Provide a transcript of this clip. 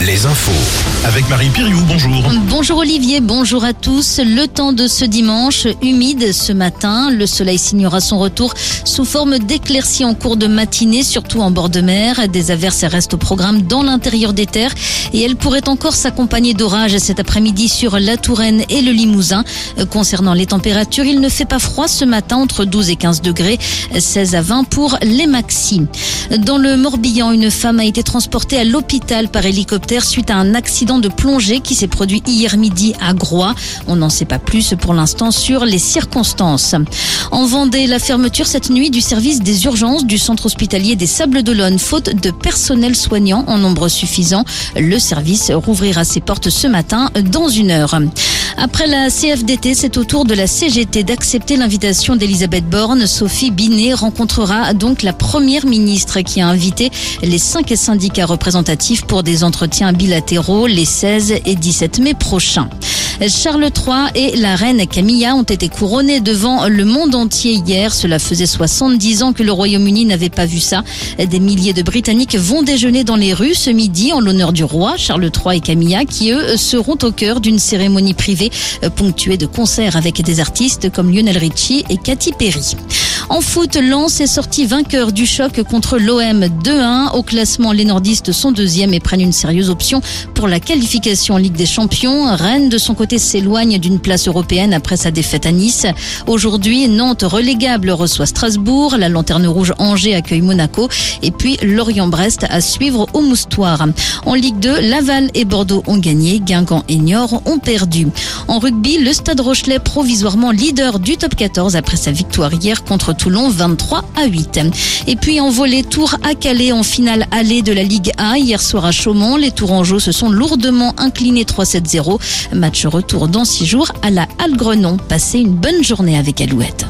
les infos. Avec Marie Piriou, bonjour. Bonjour Olivier, bonjour à tous. Le temps de ce dimanche, humide ce matin. Le soleil signera son retour sous forme d'éclaircies en cours de matinée, surtout en bord de mer. Des averses restent au programme dans l'intérieur des terres et elles pourraient encore s'accompagner d'orages cet après-midi sur la Touraine et le Limousin. Concernant les températures, il ne fait pas froid ce matin entre 12 et 15 degrés, 16 à 20 pour les maxi. Dans le Morbihan, une femme a été transportée à l'hôpital par hélicoptère suite à un accident de plongée qui s'est produit hier midi à Groix. On n'en sait pas plus pour l'instant sur les circonstances. En Vendée, la fermeture cette nuit du service des urgences du centre hospitalier des Sables d'Olonne, faute de personnel soignant en nombre suffisant. Le service rouvrira ses portes ce matin dans une heure. Après la CFDT, c'est au tour de la CGT d'accepter l'invitation d'Elisabeth Borne. Sophie Binet rencontrera donc la première ministre qui a invité les cinq syndicats représentatifs pour des entretiens bilatéraux les 16 et 17 mai prochains. Charles III et la reine Camilla ont été couronnés devant le monde entier hier. Cela faisait 70 ans que le Royaume-Uni n'avait pas vu ça. Des milliers de Britanniques vont déjeuner dans les rues ce midi en l'honneur du roi Charles III et Camilla qui eux seront au cœur d'une cérémonie privée ponctuée de concerts avec des artistes comme Lionel Richie et Katy Perry. En foot, Lens est sorti vainqueur du choc contre l'OM 2-1. Au classement, les nordistes sont deuxièmes et prennent une sérieuse option pour la qualification en Ligue des Champions. Rennes, de son côté, s'éloigne d'une place européenne après sa défaite à Nice. Aujourd'hui, Nantes relégable reçoit Strasbourg. La Lanterne Rouge Angers accueille Monaco. Et puis, Lorient-Brest à suivre au Moustoir. En Ligue 2, Laval et Bordeaux ont gagné. Guingamp et Niort ont perdu. En rugby, le Stade Rochelet provisoirement leader du top 14 après sa victoire hier contre Toulon 23 à 8. Et puis en volée Tour à Calais en finale allée de la Ligue A hier soir à Chaumont. Les Tourangeaux se sont lourdement inclinés 3-7-0. Match retour dans six jours à la Halle Grenon. Passez une bonne journée avec Alouette.